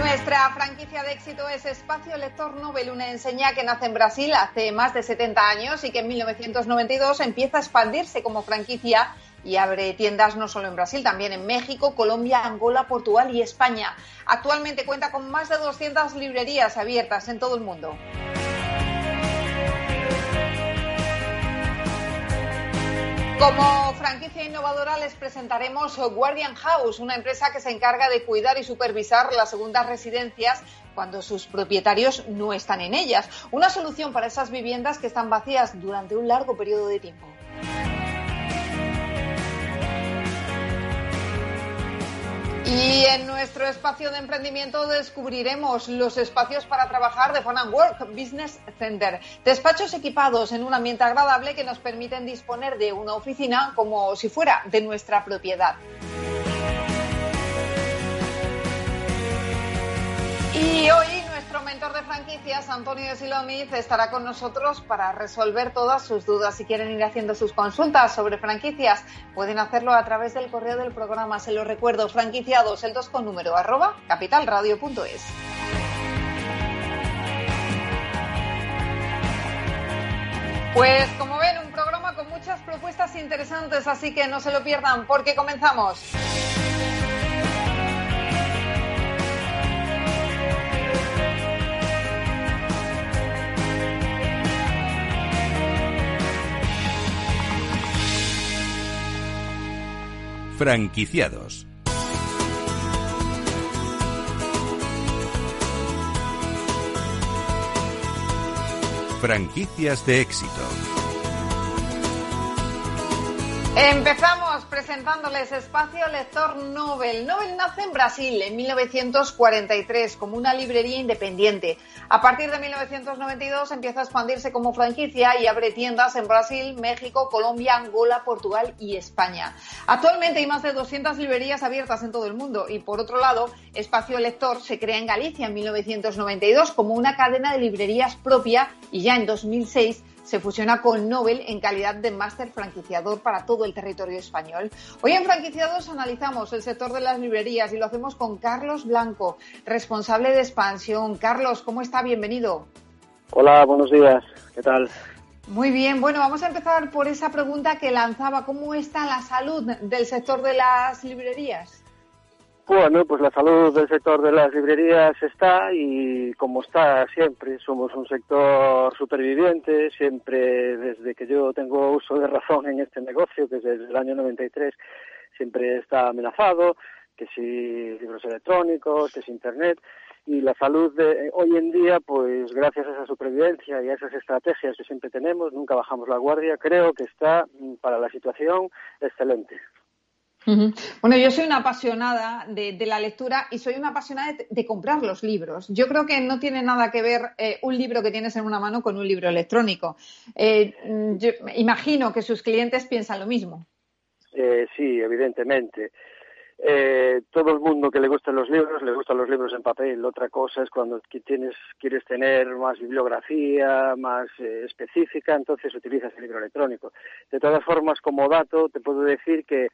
Nuestra franquicia de éxito es Espacio Lector Nobel, una enseña que nace en Brasil hace más de 70 años y que en 1992 empieza a expandirse como franquicia y abre tiendas no solo en Brasil, también en México, Colombia, Angola, Portugal y España. Actualmente cuenta con más de 200 librerías abiertas en todo el mundo. Como franquicia innovadora les presentaremos Guardian House, una empresa que se encarga de cuidar y supervisar las segundas residencias cuando sus propietarios no están en ellas. Una solución para esas viviendas que están vacías durante un largo periodo de tiempo. Y en nuestro espacio de emprendimiento descubriremos los espacios para trabajar de Fun and Work Business Center. Despachos equipados en un ambiente agradable que nos permiten disponer de una oficina como si fuera de nuestra propiedad. Y hoy nuestro mentor de franquicias, Antonio Silomiz, estará con nosotros para resolver todas sus dudas. Si quieren ir haciendo sus consultas sobre franquicias, pueden hacerlo a través del correo del programa. Se lo recuerdo, franquiciados, el 2 con número, arroba capitalradio.es. Pues como ven, un programa con muchas propuestas interesantes, así que no se lo pierdan porque comenzamos. Franquiciados. Franquicias de éxito. Empezamos presentándoles Espacio Lector Nobel. Nobel nace en Brasil en 1943 como una librería independiente. A partir de 1992 empieza a expandirse como franquicia y abre tiendas en Brasil, México, Colombia, Angola, Portugal y España. Actualmente hay más de 200 librerías abiertas en todo el mundo y por otro lado, Espacio Lector se crea en Galicia en 1992 como una cadena de librerías propia y ya en 2006 se fusiona con Nobel en calidad de máster franquiciador para todo el territorio español. Hoy en Franquiciados analizamos el sector de las librerías y lo hacemos con Carlos Blanco, responsable de expansión. Carlos, ¿cómo está? Bienvenido. Hola, buenos días. ¿Qué tal? Muy bien, bueno, vamos a empezar por esa pregunta que lanzaba. ¿Cómo está la salud del sector de las librerías? Bueno, pues la salud del sector de las librerías está y como está siempre, somos un sector superviviente, siempre desde que yo tengo uso de razón en este negocio, que desde el año 93 siempre está amenazado, que si libros electrónicos, que si Internet, y la salud de hoy en día, pues gracias a esa supervivencia y a esas estrategias que siempre tenemos, nunca bajamos la guardia, creo que está mm, para la situación excelente. Bueno, yo soy una apasionada de, la lectura y soy una apasionada de, comprar los libros. Yo creo que no tiene nada que ver eh, un libro que tienes en una mano con un libro electrónico. Eh, yo imagino que sus clientes piensan lo mismo. Eh, sí, evidentemente. todo el mundo que le gustan los libros, le gustan los libros en papel. Otra cosa es cuando quieres tener más bibliografía, más específica, entonces utilizas el libro electrónico. De todas formas, como dato, te puedo decir que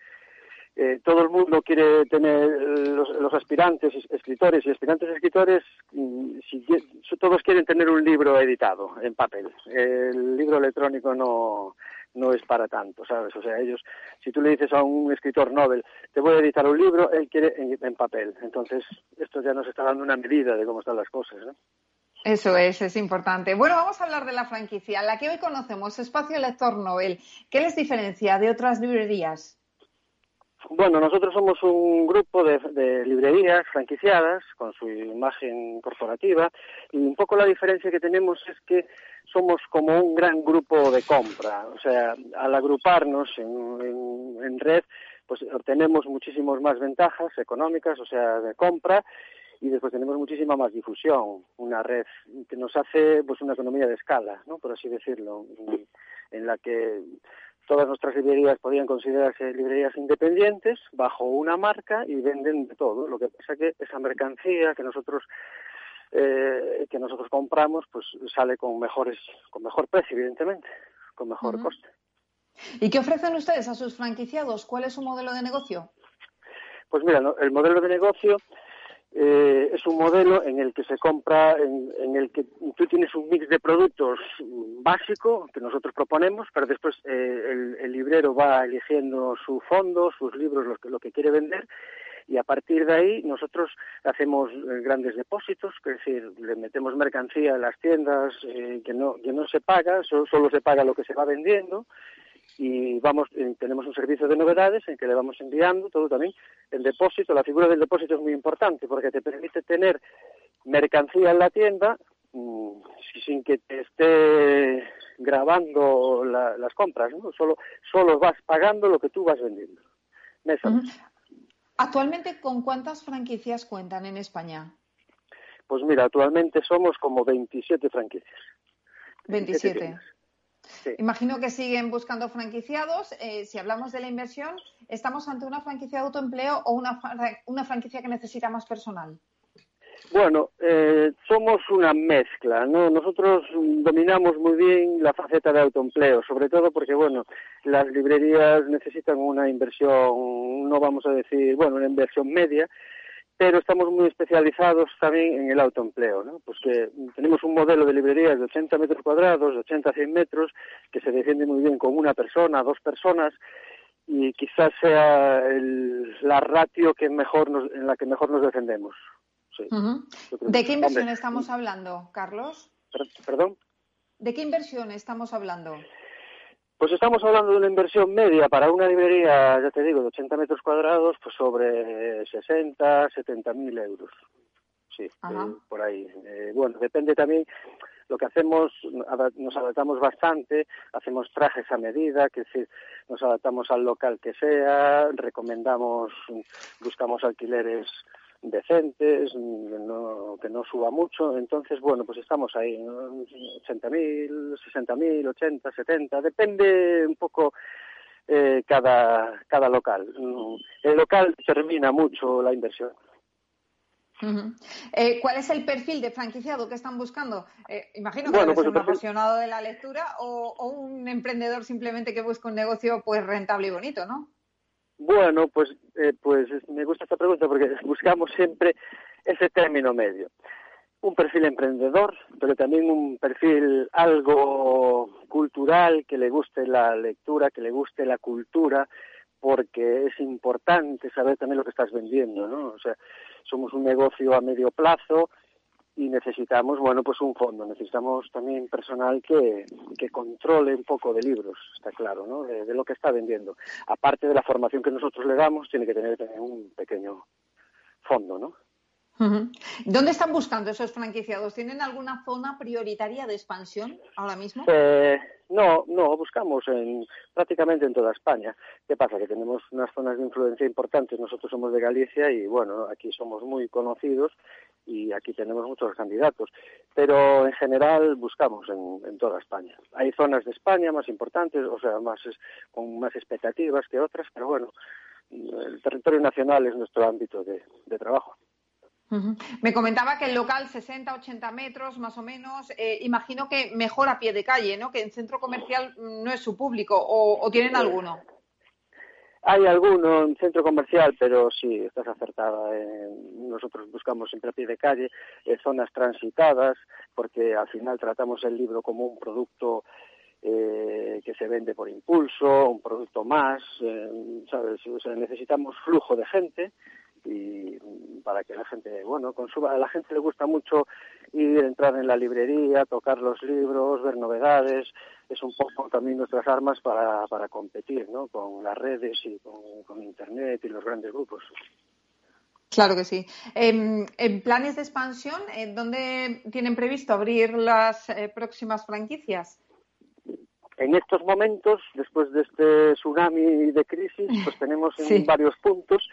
eh, todo el mundo quiere tener, los, aspirantes escritores y aspirantes escritores, mm, todos quieren tener un libro editado en papel. El libro electrónico no, no es para tanto, ¿sabes? O sea, ellos, si tú le dices a un escritor Nobel, te voy a editar un libro, él quiere en, papel. Entonces, esto ya nos está dando una medida de cómo están las cosas, ¿no? Eso es, es importante. Bueno, vamos a hablar de la franquicia, la que hoy conocemos, Espacio Lector Nobel. ¿Qué les diferencia de otras librerías? Bueno, nosotros somos un grupo de, librerías franquiciadas con su imagen corporativa y un poco la diferencia que tenemos es que somos como un gran grupo de compra. O sea, al agruparnos en, en red, pues obtenemos muchísimas más ventajas económicas, o sea, de compra, y después tenemos muchísima más difusión, una red que nos hace pues una economía de escala, ¿no? por así decirlo, en la que todas nuestras librerías podrían considerarse librerías independientes bajo una marca y venden de todo. Lo que pasa que esa mercancía que nosotros eh, que nosotros compramos pues sale con mejores con mejor precio evidentemente, con mejor coste. ¿Y qué ofrecen ustedes a sus franquiciados? ¿Cuál es su modelo de negocio? Pues mira, el modelo de negocio eh, es un modelo en el que se compra, en, el que tú tienes un mix de productos básico que nosotros proponemos, pero después eh, el, librero va eligiendo su fondo, sus libros, lo que, lo que quiere vender, y a partir de ahí nosotros hacemos eh, grandes depósitos, es decir, le metemos mercancía en las tiendas que, no, que no se paga, solo se paga lo que se va vendiendo, y vamos eh, tenemos un servicio de novedades en que le vamos enviando todo también. El depósito la figura del depósito es muy importante porque te permite tener mercancía en la tienda mm, sin que te esté grabando las compras no solo solo vas pagando lo que tú vas vendiendo. Actualmente con cuántas franquicias cuentan en España pues mira actualmente somos como 27 franquicias. 27 Imagino que siguen buscando franquiciados. Eh, si hablamos de la inversión, ¿estamos ante una franquicia de autoempleo o una, una franquicia que necesita más personal? Bueno, eh, somos una mezcla, ¿no? Nosotros dominamos muy bien la faceta de autoempleo, sobre todo porque, bueno, las librerías necesitan una inversión, no vamos a decir, bueno, una inversión media, pero estamos muy especializados también en el autoempleo, ¿no? Pues que tenemos un modelo de librerías de 80 metros cuadrados, de 80 a 100 metros, que se defiende muy bien con una persona, dos personas, y quizás sea la ratio que mejor en la que mejor nos defendemos. ¿De qué inversión estamos hablando, Carlos? ¿Perdón? ¿De qué inversión estamos hablando? Pues estamos hablando de una inversión media para una librería, ya te digo, de 80 metros cuadrados, pues sobre 60, 70 mil euros. Sí, eh, por ahí. Eh, bueno, depende también lo que hacemos, nos adaptamos bastante, hacemos trajes a medida, que decir, nos adaptamos al local que sea, recomendamos, buscamos alquileres decentes, que no, que no suba mucho. Entonces, bueno, pues estamos ahí, ¿no? 80.000, 60.000, 80, 70, depende un poco eh, cada, cada local. El local termina mucho la inversión. Eh, ¿Cuál es el perfil de franquiciado que están buscando? Eh, imagino que pues un apasionado de la lectura o, o, un emprendedor simplemente que busca un negocio pues rentable y bonito, ¿no? Bueno, pues, eh, pues me gusta esta pregunta porque buscamos siempre ese término medio. Un perfil emprendedor, pero también un perfil algo cultural, que le guste la lectura, que le guste la cultura, porque es importante saber también lo que estás vendiendo, ¿no? O sea, somos un negocio a medio plazo y necesitamos, bueno, pues un fondo, necesitamos también personal que, que controle un poco de libros, está claro, ¿no? De, lo que está vendiendo. Aparte de la formación que nosotros le damos, tiene que tener, un pequeño fondo, ¿no? ¿Dónde están buscando esos franquiciados? ¿Tienen alguna zona prioritaria de expansión ahora mismo? Eh, no, no, buscamos en, prácticamente en toda España. ¿Qué pasa? Que tenemos unas zonas de influencia importantes. Nosotros somos de Galicia y, bueno, aquí somos muy conocidos y aquí tenemos muchos candidatos. Pero en general buscamos en, toda España. Hay zonas de España más importantes, o sea, más con más expectativas que otras, pero bueno, el territorio nacional es nuestro ámbito de, trabajo. Me comentaba que el local 60, 80 metros más o menos, eh, imagino que mejor a pie de calle, ¿no? Que en centro comercial no es su público, o, o tienen alguno. Hay alguno en centro comercial, pero sí, estás acertada. nosotros buscamos siempre a pie de calle eh, zonas transitadas, porque al final tratamos el libro como un producto eh, que se vende por impulso, un producto más, eh, ¿sabes? O sea, necesitamos flujo de gente y para que la gente, bueno, consuma. A la gente le gusta mucho ir, entrar en la librería, tocar los libros, ver novedades. Es un poco también nuestras armas para, para competir, ¿no? Con las redes y con, Internet y los grandes grupos. Claro que sí. En, planes de expansión, ¿dónde tienen previsto abrir las eh, próximas franquicias? en estos momentos, después de este tsunami de crisis, pues tenemos varios puntos,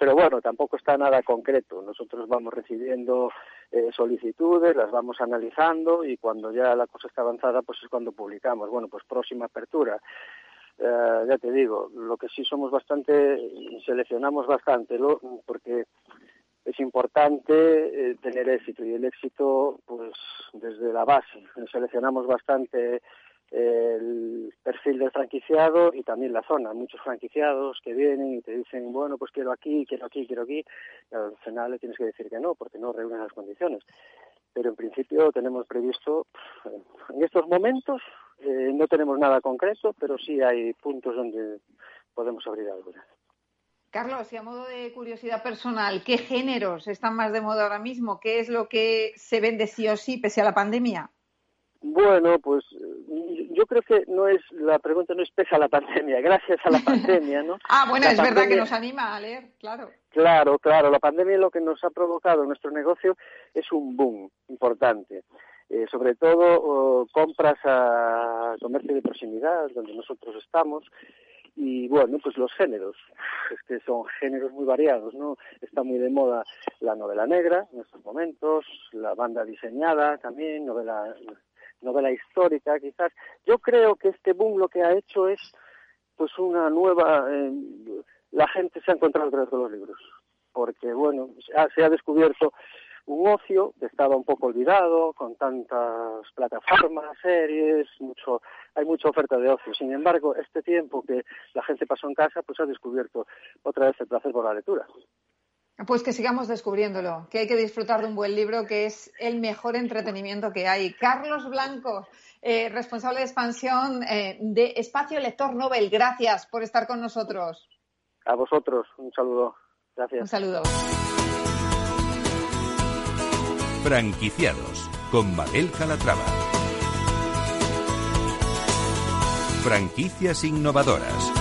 pero bueno, tampoco está nada concreto. Nosotros vamos recibiendo eh, solicitudes, las vamos analizando y cuando ya la cosa está avanzada, pues es cuando publicamos. Bueno, pues próxima apertura. Eh, ya te digo, lo que sí somos bastante, seleccionamos bastante, porque es importante eh, tener éxito y el éxito, pues desde la base, seleccionamos bastante el perfil del franquiciado y también la zona. Muchos franquiciados que vienen y te dicen, bueno, pues quiero aquí, quiero aquí, quiero aquí, al final le tienes que decir que no, porque no reúnen las condiciones. Pero en principio tenemos previsto, en estos momentos eh, no tenemos nada concreto, pero sí hay puntos donde podemos abrir algo. Carlos, y a modo de curiosidad personal, ¿qué géneros están más de moda ahora mismo? ¿Qué es lo que se vende sí o sí pese a la pandemia? Bueno, pues yo creo que no es la pregunta no es pesa la pandemia, gracias a la pandemia, ¿no? ah, bueno, es verdad que nos anima a leer, claro. Claro, claro, la pandemia lo que nos ha provocado en nuestro negocio es un boom importante. Eh, sobre todo compras a comercio de proximidad, donde nosotros estamos, y bueno, pues los géneros, es que son géneros muy variados, ¿no? Está muy de moda la novela negra en estos momentos, la banda diseñada también, novela novela histórica quizás. Yo creo que este boom lo que ha hecho es pues una nueva... Eh, la gente se ha encontrado a través de los libros, porque bueno, se ha, descubierto un ocio que estaba un poco olvidado, con tantas plataformas, series, mucho, hay mucha oferta de ocio. Sin embargo, este tiempo que la gente pasó en casa, pues ha descubierto otra vez el placer por la lectura. Pues que sigamos descubriéndolo, que hay que disfrutar de un buen libro, que es el mejor entretenimiento que hay. Carlos Blanco, eh, responsable de expansión eh, de Espacio Lector Nobel, gracias por estar con nosotros. A vosotros, un saludo. Gracias. Un saludo. Franquiciados con Mabel Calatrava. Franquicias innovadoras.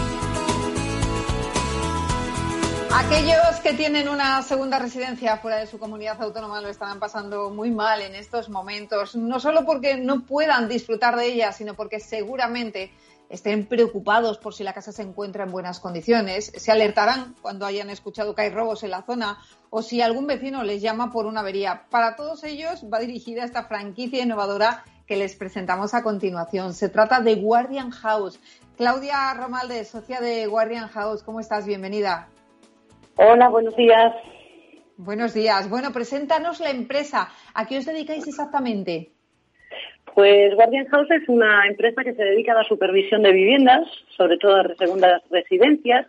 Aquellos que tienen una segunda residencia fuera de su comunidad autónoma lo estarán pasando muy mal en estos momentos, no solo porque no puedan disfrutar de ella, sino porque seguramente estén preocupados por si la casa se encuentra en buenas condiciones, se alertarán cuando hayan escuchado que hay robos en la zona o si algún vecino les llama por una avería. Para todos ellos va dirigida esta franquicia innovadora que les presentamos a continuación. Se trata de Guardian House. Claudia Romalde, socia de Guardian House, ¿cómo estás? Bienvenida. Hola, buenos días. Buenos días. Bueno, preséntanos la empresa. ¿A qué os dedicáis exactamente? Pues Guardian House es una empresa que se dedica a la supervisión de viviendas, sobre todo a segundas residencias.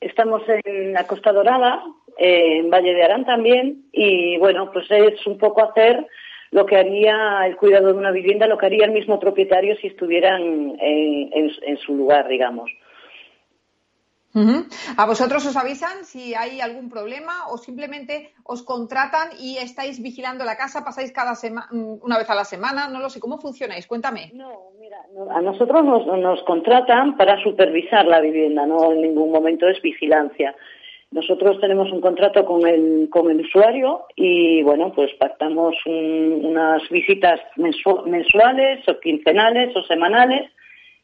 Estamos en la Costa Dorada, en Valle de Arán también, y bueno, pues es un poco hacer lo que haría el cuidado de una vivienda, lo que haría el mismo propietario si estuvieran en su lugar, digamos. ¿A vosotros os avisan si hay algún problema o simplemente os contratan y estáis vigilando la casa, pasáis cada semana, mm, una vez a la semana? No lo sé, ¿cómo funcionáis? Cuéntame. No, mira, a nosotros nos, nos, contratan para supervisar la vivienda, no en ningún momento es vigilancia. Nosotros tenemos un contrato con el, con el usuario y, bueno, pues pactamos unas visitas mensuales o quincenales o semanales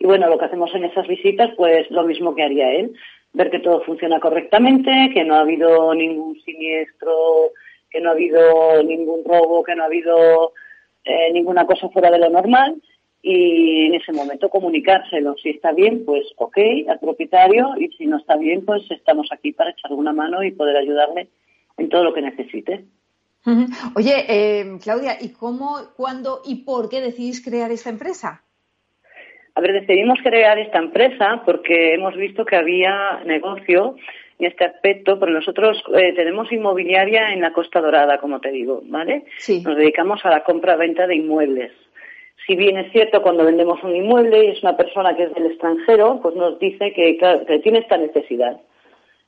y, bueno, lo que hacemos en esas visitas, pues lo mismo que haría él ver que todo funciona correctamente, que no ha habido ningún siniestro, que no ha habido ningún robo, que no ha habido eh, ninguna cosa fuera de lo normal y en ese momento comunicárselo. Si está bien, pues ok, al propietario y si no está bien, pues estamos aquí para echarle una mano y poder ayudarle en todo lo que necesite. Oye, eh, Claudia, ¿y cómo, cuándo y por qué decidís crear esta empresa? A ver, decidimos crear esta empresa porque hemos visto que había negocio en este aspecto, pero nosotros eh, tenemos inmobiliaria en la Costa Dorada, como te digo, ¿vale? Sí. Nos dedicamos a la compra-venta de inmuebles. Si bien es cierto, cuando vendemos un inmueble y es una persona que es del extranjero, pues nos dice que, tiene esta necesidad.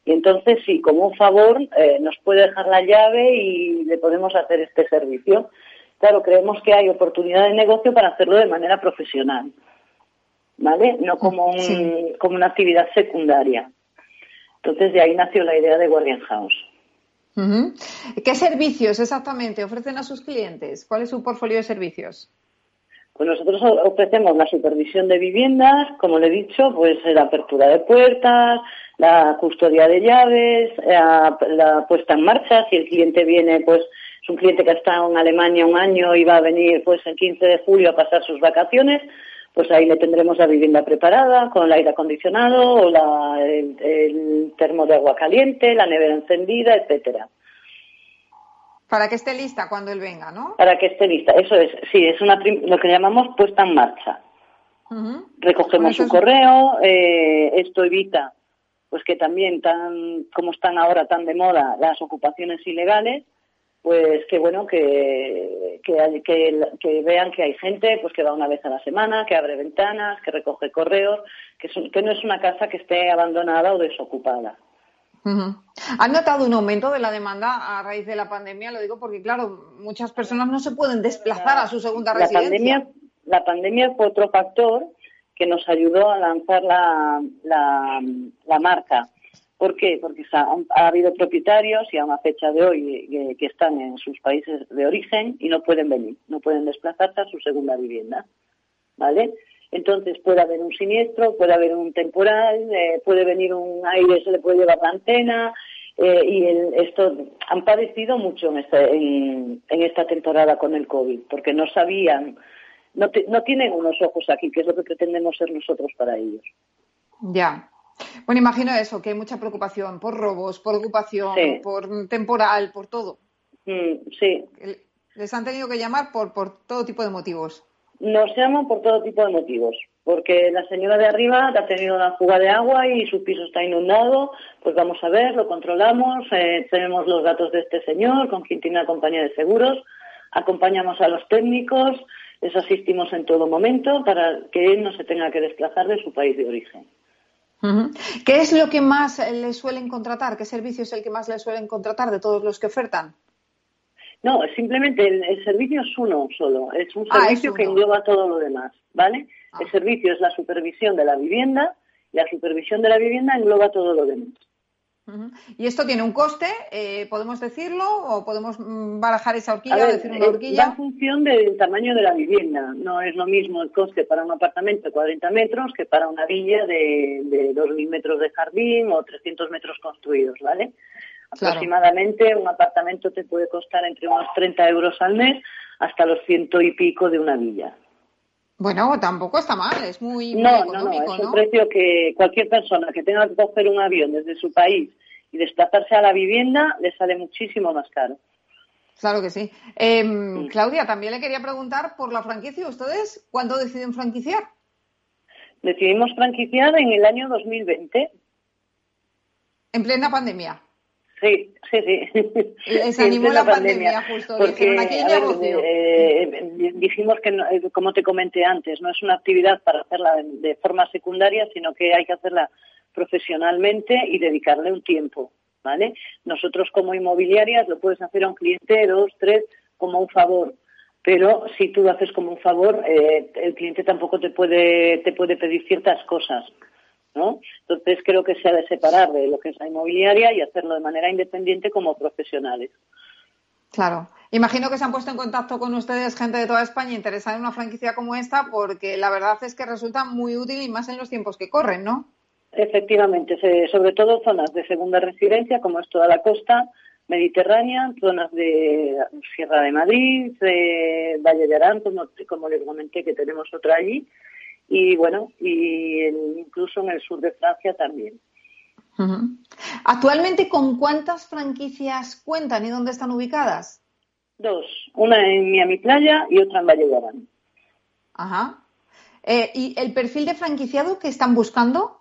Y entonces, sí, como un favor, eh, nos puede dejar la llave y le podemos hacer este servicio. Claro, creemos que hay oportunidad de negocio para hacerlo de manera profesional. ¿Vale? No como, un, como una actividad secundaria. Entonces, de ahí nació la idea de Guardian House. ¿Qué servicios exactamente ofrecen a sus clientes? ¿Cuál es su portfolio de servicios? Pues nosotros ofrecemos la supervisión de viviendas, como le he dicho, pues la apertura de puertas, la custodia de llaves, la, la puesta en marcha, si el cliente viene, pues es un cliente que ha estado en Alemania un año y va a venir pues el 15 de julio a pasar sus vacaciones, pues ahí le tendremos la vivienda preparada con el aire acondicionado o la, el, termo de agua caliente, la nevera encendida, etcétera. Para que esté lista cuando él venga, ¿no? Para que esté lista, eso es, sí, es una, lo que llamamos puesta en marcha. Recogemos su correo, eh, esto evita pues que también tan como están ahora tan de moda las ocupaciones ilegales pues que bueno que, que, que, vean que hay gente pues que va una vez a la semana que abre ventanas que recoge correos que, que no es una casa que esté abandonada o desocupada ¿Han notado un aumento de la demanda a raíz de la pandemia? Lo digo porque, claro, muchas personas no se pueden desplazar a su segunda la residencia. Pandemia, la pandemia fue otro factor que nos ayudó a lanzar la, la, la marca. ¿Por qué? Porque ha, habido propietarios y a una fecha de hoy eh, que, están en sus países de origen y no pueden venir, no pueden desplazarse a su segunda vivienda. ¿Vale? Entonces puede haber un siniestro, puede haber un temporal, eh, puede venir un aire, se le puede llevar la antena, eh, y esto han padecido mucho en, este, en, esta temporada con el COVID, porque no sabían, no, no tienen unos ojos aquí, que es lo que pretendemos ser nosotros para ellos. Ya, bueno, imagino eso, que hay mucha preocupación por robos, por ocupación, por temporal, por todo. Mm, sí. Les han tenido que llamar por, por todo tipo de motivos. Nos llaman por todo tipo de motivos, porque la señora de arriba ha tenido una fuga de agua y su piso está inundado, pues vamos a ver, lo controlamos, eh, tenemos los datos de este señor, con quien tiene una compañía de seguros, acompañamos a los técnicos, les asistimos en todo momento para que él no se tenga que desplazar de su país de origen. ¿Qué es lo que más le suelen contratar? ¿Qué servicio es el que más le suelen contratar de todos los que ofertan? No, simplemente el, servicio es uno solo, es un ah, servicio que engloba todo lo demás, ¿vale? Ah. El servicio es la supervisión de la vivienda y la supervisión de la vivienda engloba todo lo demás. ¿Y esto tiene un coste? Eh, ¿Podemos decirlo o podemos mm, barajar esa horquilla o decir una horquilla? Va en función del tamaño de la vivienda. No es lo mismo el coste para un apartamento de 40 metros que para una villa de, de 2.000 metros de jardín o 300 metros construidos, ¿vale? Aproximadamente un apartamento te puede costar entre unos 30 euros al mes hasta los ciento y pico de una villa. Bueno, tampoco está mal, es muy, no, económico, no, no, es un precio que cualquier persona que tenga que coger un avión desde su país y desplazarse a la vivienda le sale muchísimo más caro. Claro que sí. Em, Claudia, también le quería preguntar por la franquicia. ¿Ustedes cuándo deciden franquiciar? Decidimos franquiciar en el año 2020. En plena pandemia. Sí, sí, sí. Les animó la, pandemia, justo. Porque, eh, dijimos que, eh, como te comenté antes, no es una actividad para hacerla de, forma secundaria, sino que hay que hacerla profesionalmente y dedicarle un tiempo, ¿vale? Nosotros como inmobiliarias lo puedes hacer a un cliente, dos, tres, como un favor. Pero si tú lo haces como un favor, eh, el cliente tampoco te puede, te puede pedir ciertas cosas. ¿No? Entonces creo que se ha de separar de lo que es la inmobiliaria y hacerlo de manera independiente como profesionales. Claro. Imagino que se han puesto en contacto con ustedes gente de toda España interesada en una franquicia como esta porque la verdad es que resulta muy útil y más en los tiempos que corren, ¿no? Efectivamente, sobre todo zonas de segunda residencia como es toda la costa mediterránea, zonas de Sierra de Madrid, de Valle de Arán, como, como les comenté que tenemos otra allí, y bueno, y incluso en el sur de Francia también. Actualmente, ¿con cuántas franquicias cuentan y dónde están ubicadas? Dos, una en Miami Playa y otra en Valle de Arán. Ajá. Eh, ¿Y el perfil de franquiciado que están buscando?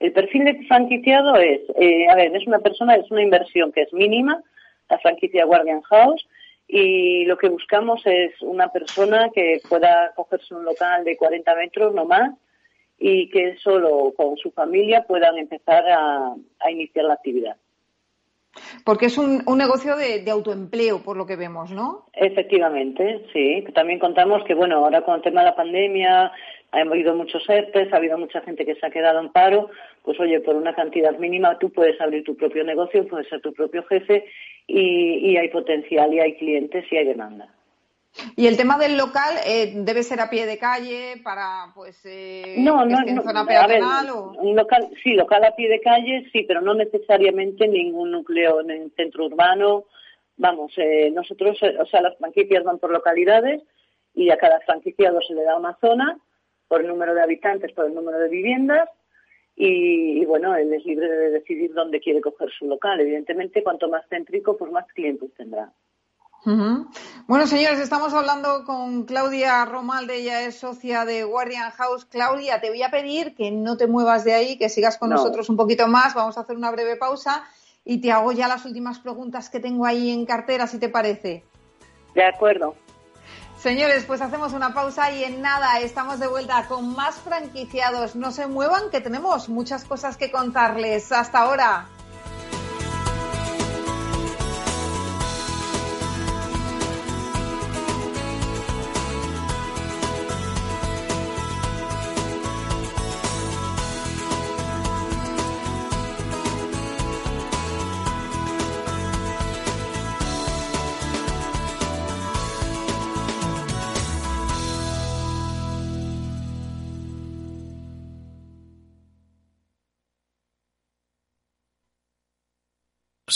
El perfil de franquiciado es, eh, a ver, es una persona, es una inversión que es mínima, la franquicia Guardian House, y lo que buscamos es una persona que pueda cogerse un local de 40 metros no más y que solo con su familia puedan empezar a, iniciar la actividad. Porque es un, un negocio de, autoempleo, por lo que vemos, ¿no? Efectivamente, sí. También contamos que, bueno, ahora con el tema de la pandemia ha habido muchos ERTES, ha habido mucha gente que se ha quedado en paro, pues oye, por una cantidad mínima tú puedes abrir tu propio negocio, puedes ser tu propio jefe y, hay potencial y hay clientes y hay demanda. Y el tema del local eh, debe ser a pie de calle para, pues, eh, no, no, en zona peatonal o un local, sí, local a pie de calle, sí, pero no necesariamente ningún núcleo en el centro urbano. Vamos, eh, nosotros, o sea, las franquicias van por localidades y a cada franquiciado se le da una zona por el número de habitantes, por el número de viviendas y, bueno, él es libre de decidir dónde quiere coger su local. Evidentemente, cuanto más céntrico, pues más clientes tendrá. Bueno, señores, estamos hablando con Claudia Romalde, ella es socia de Guardian House. Claudia, te voy a pedir que no te muevas de ahí, que sigas con nosotros un poquito más. Vamos a hacer una breve pausa y te hago ya las últimas preguntas que tengo ahí en cartera, si te parece. De acuerdo. Señores, pues hacemos una pausa y en nada estamos de vuelta con más franquiciados. No se muevan, que tenemos muchas cosas que contarles. Hasta ahora.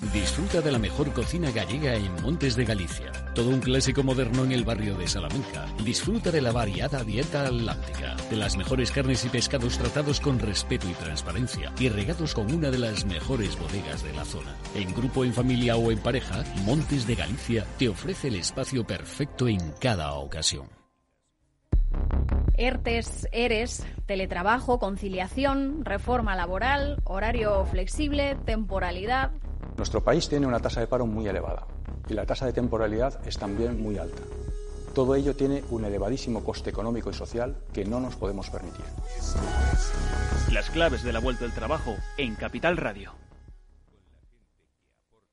Disfruta de la mejor cocina gallega en Montes de Galicia. Todo un clásico moderno en el barrio de Salamanca. Disfruta de la variada dieta atlántica, de las mejores carnes y pescados tratados con respeto y transparencia y regados con una de las mejores bodegas de la zona. En grupo, en familia o en pareja, Montes de Galicia te ofrece el espacio perfecto en cada ocasión. ERTES, ERES, teletrabajo, conciliación, reforma laboral, horario flexible, temporalidad. Nuestro país tiene una tasa de paro muy elevada y la tasa de temporalidad es también muy alta. Todo ello tiene un elevadísimo coste económico y social que no nos podemos permitir. Las claves de la vuelta del trabajo en Capital Radio.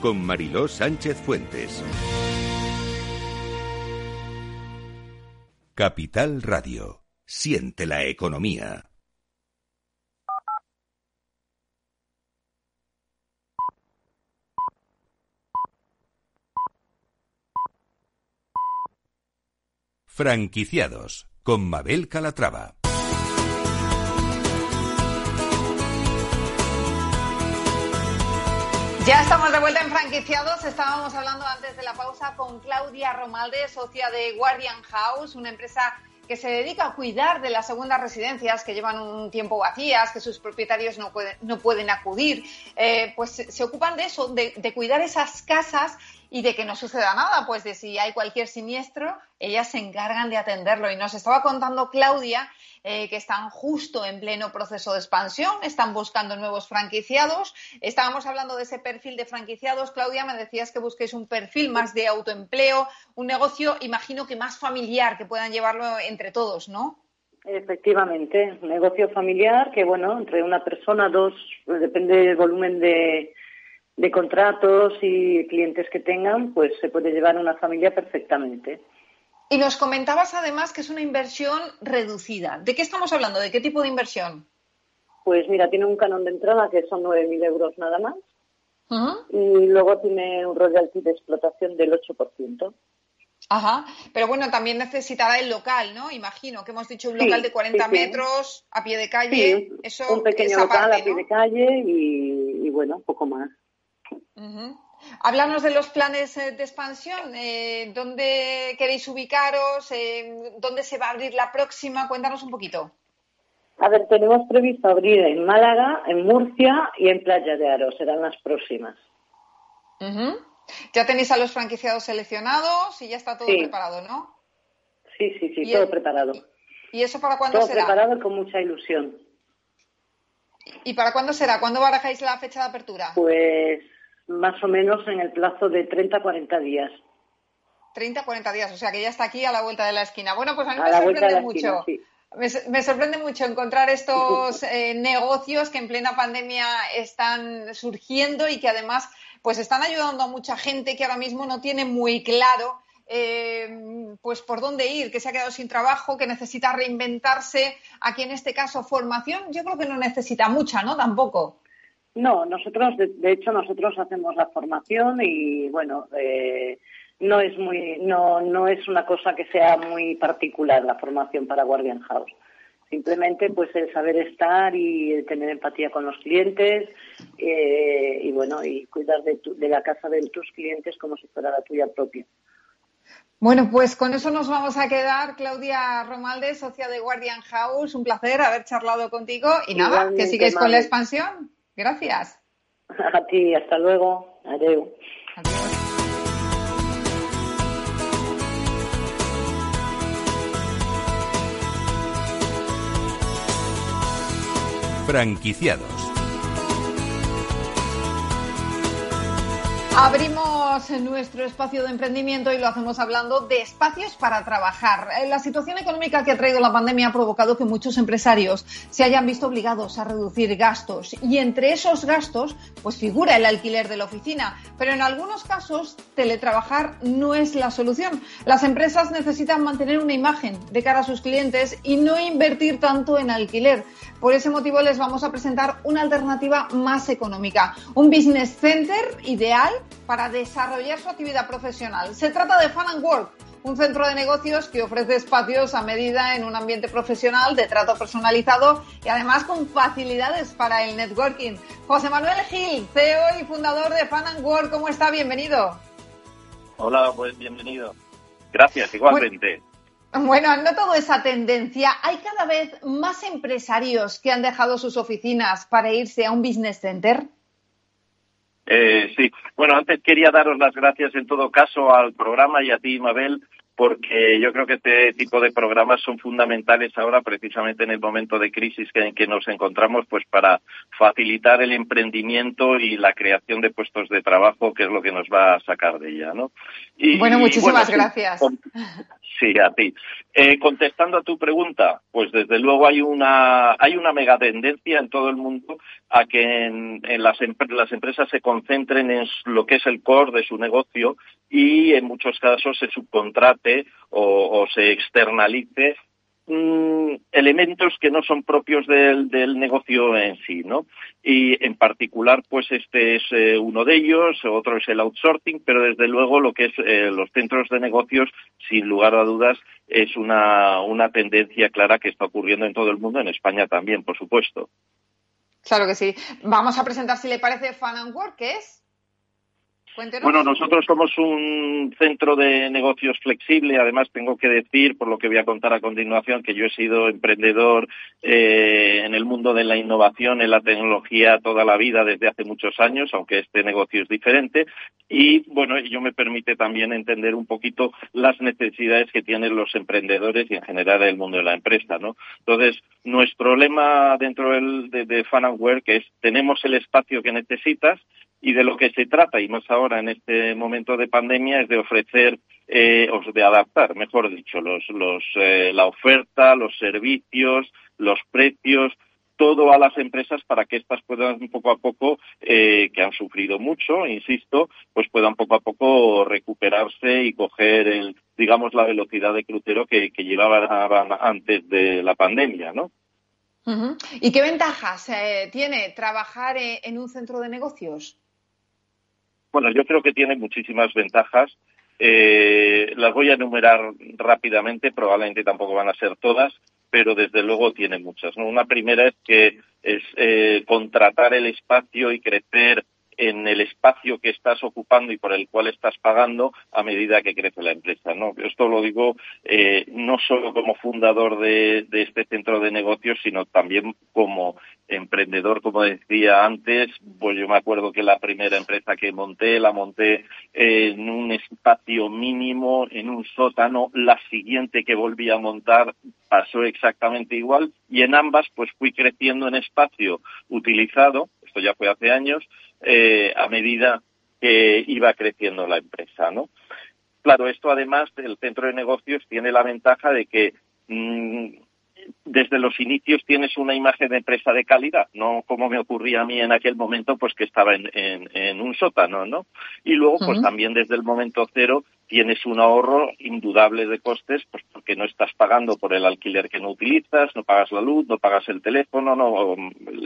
con Mariló Sánchez Fuentes. Capital Radio. Siente la economía. Franquiciados con Mabel Calatrava. Ya estamos de vuelta en franquiciados. Estábamos hablando antes de la pausa con Claudia Romalde, socia de Guardian House, una empresa que se dedica a cuidar de las segundas residencias que llevan un tiempo vacías, que sus propietarios no pueden, no pueden acudir, eh, pues se ocupan de eso, de, de cuidar esas casas y de que no suceda nada, pues de si hay cualquier siniestro, ellas se encargan de atenderlo. Y nos estaba contando Claudia eh, que están justo en pleno proceso de expansión, están buscando nuevos franquiciados. Estábamos hablando de ese perfil de franquiciados. Claudia, me decías que busquéis un perfil más de autoempleo, un negocio, imagino que más familiar, que puedan llevarlo entre todos, ¿no? Efectivamente, negocio familiar que, bueno, entre una persona, dos, pues depende del volumen de, de contratos y clientes que tengan, pues se puede llevar una familia perfectamente. Y nos comentabas además que es una inversión reducida. ¿De qué estamos hablando? ¿De qué tipo de inversión? Pues mira, tiene un canon de entrada que son 9.000 euros nada más. Y luego tiene un royalty de explotación del 8%. Ajá, pero bueno, también necesitará el local, ¿no? Imagino que hemos dicho un local de 40 metros a pie de calle. Eso, un pequeño local a pie de calle y, y bueno, poco más. Háblanos de los planes eh, de expansión. Eh, ¿Dónde queréis ubicaros? Eh, ¿Dónde se va a abrir la próxima? Cuéntanos un poquito. A ver, tenemos previsto abrir en Málaga, en Murcia y en Playa de Aro. Serán las próximas. Ya tenéis a los franquiciados seleccionados y ya está todo preparado, ¿no? Sí, sí, sí, todo preparado. ¿Y eso para cuándo será? Todo preparado con mucha ilusión. ¿Y para cuándo será? ¿Cuándo barajáis la fecha de apertura? Pues más o menos en el plazo de 30 a 40 días. 30 a 40 días, o sea que ya está aquí a la vuelta de la esquina. Bueno, pues a mí me sorprende mucho. me, sorprende mucho encontrar estos eh, negocios que en plena pandemia están surgiendo y que además pues están ayudando a mucha gente que ahora mismo no tiene muy claro eh, pues por dónde ir, que se ha quedado sin trabajo, que necesita reinventarse. Aquí en este caso formación, yo creo que no necesita mucha, ¿no? Tampoco. No, nosotros, de, hecho, nosotros hacemos la formación y, bueno, eh, no es muy, no, no es una cosa que sea muy particular la formación para Guardian House. Simplemente, pues, el saber estar y tener empatía con los clientes eh, y, bueno, y cuidar de, de la casa de tus clientes como si fuera la tuya propia. Bueno, pues con eso nos vamos a quedar. Claudia Romalde, socia de Guardian House, un placer haber charlado contigo y nada, que sigues con la expansión. Gracias. A ti, hasta luego. Adiós. Franquiciados. Abrimos nuestro espacio de emprendimiento y lo hacemos hablando de espacios para trabajar. Eh, la situación económica que ha traído la pandemia ha provocado que muchos empresarios se hayan visto obligados a reducir gastos y entre esos gastos pues figura el alquiler de la oficina, pero en algunos casos teletrabajar no es la solución. Las empresas necesitan mantener una imagen de cara a sus clientes y no invertir tanto en alquiler. Por ese motivo les vamos a presentar una alternativa más económica, un business center ideal para desarrollar su actividad profesional. Se trata de Fun and Work, un centro de negocios que ofrece espacios a medida en un ambiente profesional de trato personalizado y además con facilidades para el networking. José Manuel Gil, CEO y fundador de Fun and Work, ¿cómo está? Bienvenido. Hola, pues bienvenido. Gracias, igualmente. Bueno, no todo esa tendencia. Hay cada vez más empresarios que han dejado sus oficinas para irse a un business center. Eh, sí, bueno, antes quería daros las gracias en todo caso al programa y a ti, Mabel, porque yo creo que este tipo de programas son fundamentales ahora, precisamente en el momento de crisis en que nos encontramos, pues para facilitar el emprendimiento y la creación de puestos de trabajo, que es lo que nos va a sacar de ella, ¿no? bueno, muchísimas gracias. Sí, a ti. Eh, contestando a tu pregunta, pues desde luego hay una hay una mega tendencia en todo el mundo a que en, las, las empresas se concentren en lo que es el core de su negocio y en muchos casos se o, se externalice Mm, elementos que no son propios del, negocio en sí, ¿no? Y en particular, pues este es eh, uno de ellos, otro es el outsourcing, pero desde luego lo que es eh, los centros de negocios, sin lugar a dudas, es una, una tendencia clara que está ocurriendo en todo el mundo, en España también, por supuesto. Claro que sí. Vamos a presentar, si le parece, Fun and Work, ¿qué es? Bueno, nosotros somos un centro de negocios flexible. Además, tengo que decir, por lo que voy a contar a continuación, que yo he sido emprendedor eh, en el mundo de la innovación, en la tecnología toda la vida desde hace muchos años, aunque este negocio es diferente. Y bueno, ello me permite también entender un poquito las necesidades que tienen los emprendedores y en general el mundo de la empresa, ¿no? Entonces, nuestro lema dentro del, de, de Fun que es tenemos el espacio que necesitas y de lo que se trata, y más ahora en este momento de pandemia, es de ofrecer eh, o de adaptar, mejor dicho, los, los, eh, la oferta, los servicios, los precios, todo a las empresas para que éstas puedan poco a poco, eh, que han sufrido mucho, insisto, pues puedan poco a poco recuperarse y coger el, digamos, la velocidad de crucero que, que llevaban antes de la pandemia, ¿no? ¿Y qué ventajas eh, tiene trabajar eh, en un centro de negocios? Bueno, yo creo que tiene muchísimas ventajas. Eh, las voy a enumerar rápidamente, probablemente tampoco van a ser todas, pero desde luego tiene muchas. Una primera es que es eh, contratar el espacio y crecer en el espacio que estás ocupando y por el cual estás pagando a medida que crece la empresa. ¿no? Esto lo digo eh, no solo como fundador de, de, este centro de negocios, sino también como emprendedor, como decía antes. Pues yo me acuerdo que la primera empresa que monté, la monté en un espacio mínimo, en un sótano. La siguiente que volví a montar pasó exactamente igual y en ambas pues fui creciendo en espacio utilizado, esto ya fue hace años, eh, a medida que iba creciendo la empresa, ¿no? Claro, esto además el centro de negocios tiene la ventaja de que mmm, desde los inicios tienes una imagen de empresa de calidad, no como me ocurría a mí en aquel momento, pues que estaba en, en, en un sótano, ¿no? Y luego, pues uh -huh. también desde el momento cero tienes un ahorro indudable de costes, pues porque no estás pagando por el alquiler que no utilizas, no pagas la luz, no pagas el teléfono, no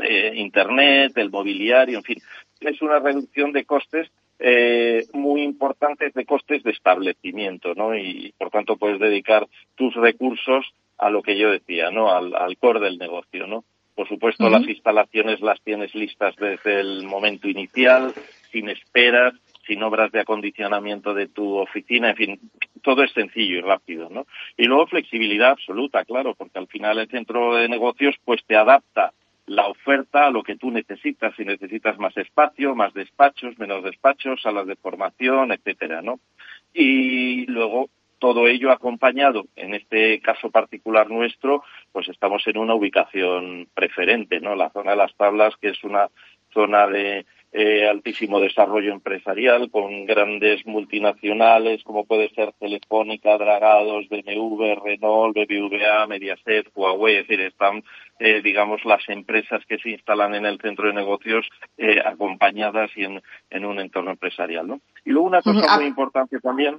eh, internet, el mobiliario, en fin, es una reducción de costes eh, muy importantes de costes de establecimiento, ¿no? Y por tanto puedes dedicar tus recursos a lo que yo decía, ¿no? Al, al core del negocio, ¿no? Por supuesto, uh -huh. las instalaciones las tienes listas desde el momento inicial, sin esperas, sin obras de acondicionamiento de tu oficina, en fin, todo es sencillo y rápido, ¿no? Y luego flexibilidad absoluta, claro, porque al final el centro de negocios pues te adapta la oferta a lo que tú necesitas, si necesitas más espacio, más despachos, menos despachos, salas de formación, etcétera, ¿no? Y luego todo ello acompañado, en este caso particular nuestro, pues estamos en una ubicación preferente, ¿no? La zona de las tablas, que es una zona de eh, altísimo desarrollo empresarial con grandes multinacionales como puede ser Telefónica, Dragados, BMW, Renault, BBVA, Mediaset, Huawei, es decir, están, eh, digamos, las empresas que se instalan en el centro de negocios eh, acompañadas y en, en, un entorno empresarial, ¿no? Y luego una cosa -huh. muy importante también,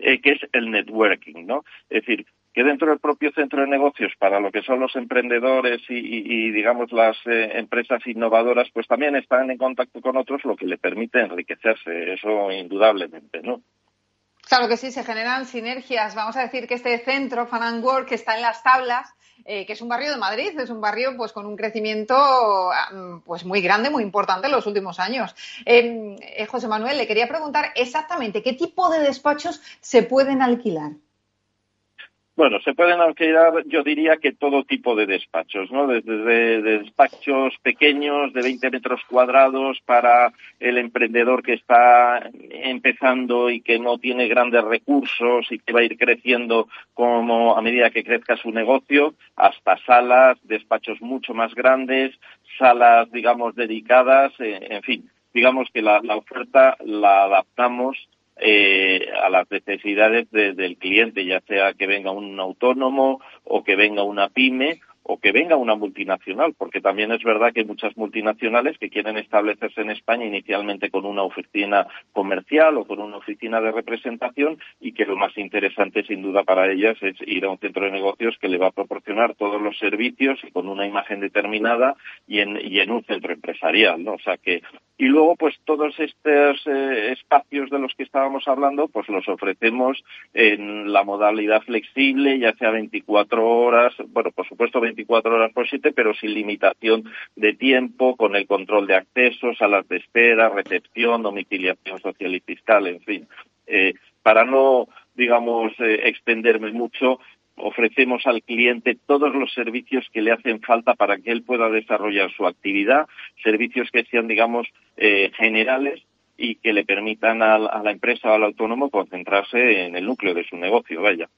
eh, que es el networking, ¿no? Es decir, que dentro del propio centro de negocios, para lo que son los emprendedores y, digamos, las eh, empresas innovadoras, pues también están en contacto con otros, lo que le permite enriquecerse, eso indudablemente, ¿no? Claro que sí, se generan sinergias. Vamos a decir que este centro, Fan and Work, que está en las tablas, eh, que es un barrio de Madrid, es un barrio pues con un crecimiento pues muy grande, muy importante en los últimos años. Eh, eh, José Manuel, le quería preguntar exactamente qué tipo de despachos se pueden alquilar. Bueno, se pueden alquilar, yo diría que todo tipo de despachos, ¿no? Desde de, de despachos pequeños de 20 metros cuadrados para el emprendedor que está empezando y que no tiene grandes recursos y que va a ir creciendo como a medida que crezca su negocio, hasta salas, despachos mucho más grandes, salas, digamos, dedicadas, eh, en fin, digamos que la, la oferta la adaptamos eh, a las necesidades de, del cliente, ya sea que venga un autónomo o que venga una pyme o que venga una multinacional, porque también es verdad que hay muchas multinacionales que quieren establecerse en España inicialmente con una oficina comercial o con una oficina de representación y que lo más interesante sin duda para ellas es ir a un centro de negocios que le va a proporcionar todos los servicios y con una imagen determinada y en, un centro empresarial, ¿no? O sea que y luego, pues todos estos eh, espacios de los que estábamos hablando, pues los ofrecemos en la modalidad flexible, ya sea 24 horas, bueno, por supuesto 24 24 horas por 7, pero sin limitación de tiempo, con el control de acceso, salas de espera, recepción, domiciliación social y fiscal, en fin. Eh, para no, digamos, eh, extenderme mucho, ofrecemos al cliente todos los servicios que le hacen falta para que él pueda desarrollar su actividad, servicios que sean, digamos, eh, generales y que le permitan a, la empresa o al autónomo concentrarse en el núcleo de su negocio, vaya.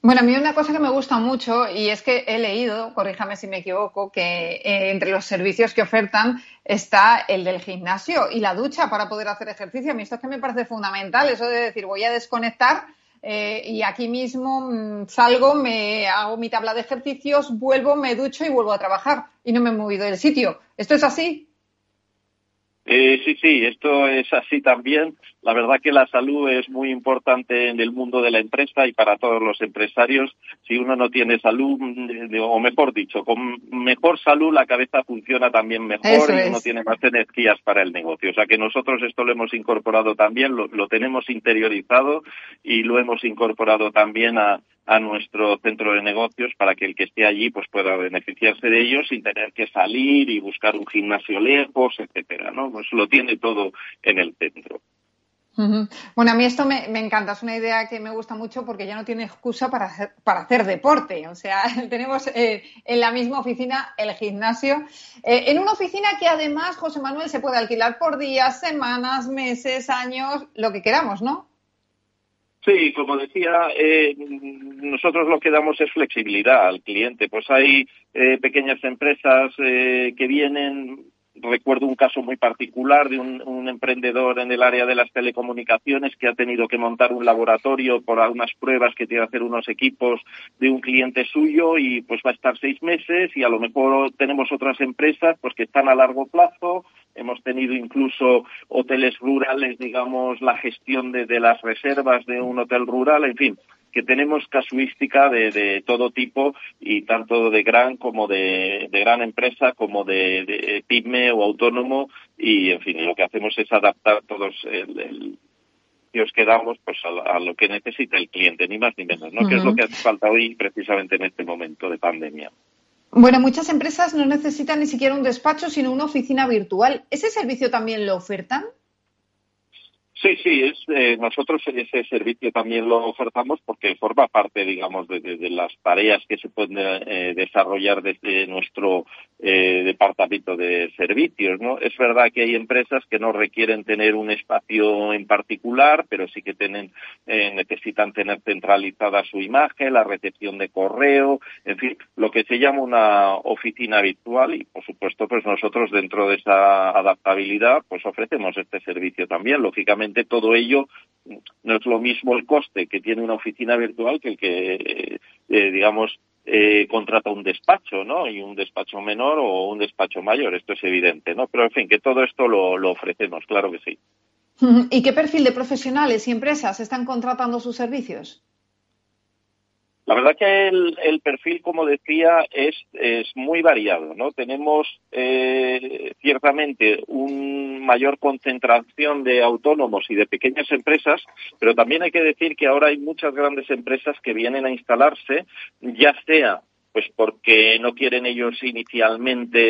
Bueno, a mí una cosa que me gusta mucho y es que he leído, corríjame si me equivoco, que eh, entre los servicios que ofertan está el del gimnasio y la ducha para poder hacer ejercicio. A mí esto es que me parece fundamental, eso de decir voy a desconectar eh, y aquí mismo mm, salgo, me hago mi tabla de ejercicios, vuelvo, me ducho y vuelvo a trabajar y no me he movido del sitio. ¿Esto es así? Eh, sí, sí, esto es así también. La verdad que la salud es muy importante en el mundo de la empresa y para todos los empresarios. Si uno no tiene salud, mm, o mejor dicho, con mejor salud la cabeza funciona también mejor y uno tiene más energías para el negocio. O sea que nosotros esto lo hemos incorporado también, lo tenemos interiorizado y lo hemos incorporado también a, a nuestro centro de negocios para que el que esté allí pues pueda beneficiarse de ellos sin tener que salir y buscar un gimnasio lejos, etcétera, ¿no? Pues lo tiene todo en el centro. Bueno, a mí esto me, encanta, es una idea que me gusta mucho porque ya no tiene excusa para hacer, para hacer deporte. O sea, tenemos eh, en la misma oficina el gimnasio. Eh, en una oficina que además, José Manuel, se puede alquilar por días, semanas, meses, años, lo que queramos, ¿no? Sí, como decía, eh, nosotros lo que damos es flexibilidad al cliente. Pues hay eh, pequeñas empresas eh, que vienen recuerdo un caso muy particular de un, emprendedor en el área de las telecomunicaciones que ha tenido que montar un laboratorio por algunas pruebas que tiene que hacer unos equipos de un cliente suyo y pues va a estar seis meses y a lo mejor tenemos otras empresas pues que están a largo plazo. Hemos tenido incluso hoteles rurales, digamos, la gestión de, las reservas de un hotel rural, en fin que tenemos casuística de, todo tipo y tanto de gran como de, gran empresa como de, pyme o autónomo y en fin lo que hacemos es adaptar todos el, que os quedamos pues a, lo que necesita el cliente ni más ni menos no que es lo que hace falta hoy precisamente en este momento de pandemia bueno, muchas empresas no necesitan ni siquiera un despacho, sino una oficina virtual. ¿Ese servicio también lo ofertan? Sí, sí, es, eh, nosotros ese servicio también lo ofertamos porque forma parte, digamos, de, las tareas que se pueden eh, desarrollar desde nuestro eh, departamento de servicios, ¿no? Es verdad que hay empresas que no requieren tener un espacio en particular, pero sí que tienen, necesitan tener centralizada su imagen, la recepción de correo, en fin, lo que se llama una oficina virtual y, por supuesto, pues nosotros dentro de esa adaptabilidad, pues ofrecemos este servicio también, lógicamente todo ello no es lo mismo el coste que tiene una oficina virtual que el que, eh, digamos, eh, contrata un despacho, ¿no? Y un despacho menor o un despacho mayor, esto es evidente, ¿no? Pero, en fin, que todo esto lo ofrecemos, claro que sí. ¿Y qué perfil de profesionales y empresas están contratando sus servicios? La verdad que el, perfil, como decía, es, es, muy variado, ¿no? Tenemos eh, ciertamente una mayor concentración de autónomos y de pequeñas empresas, pero también hay que decir que ahora hay muchas grandes empresas que vienen a instalarse, ya sea pues porque no quieren ellos inicialmente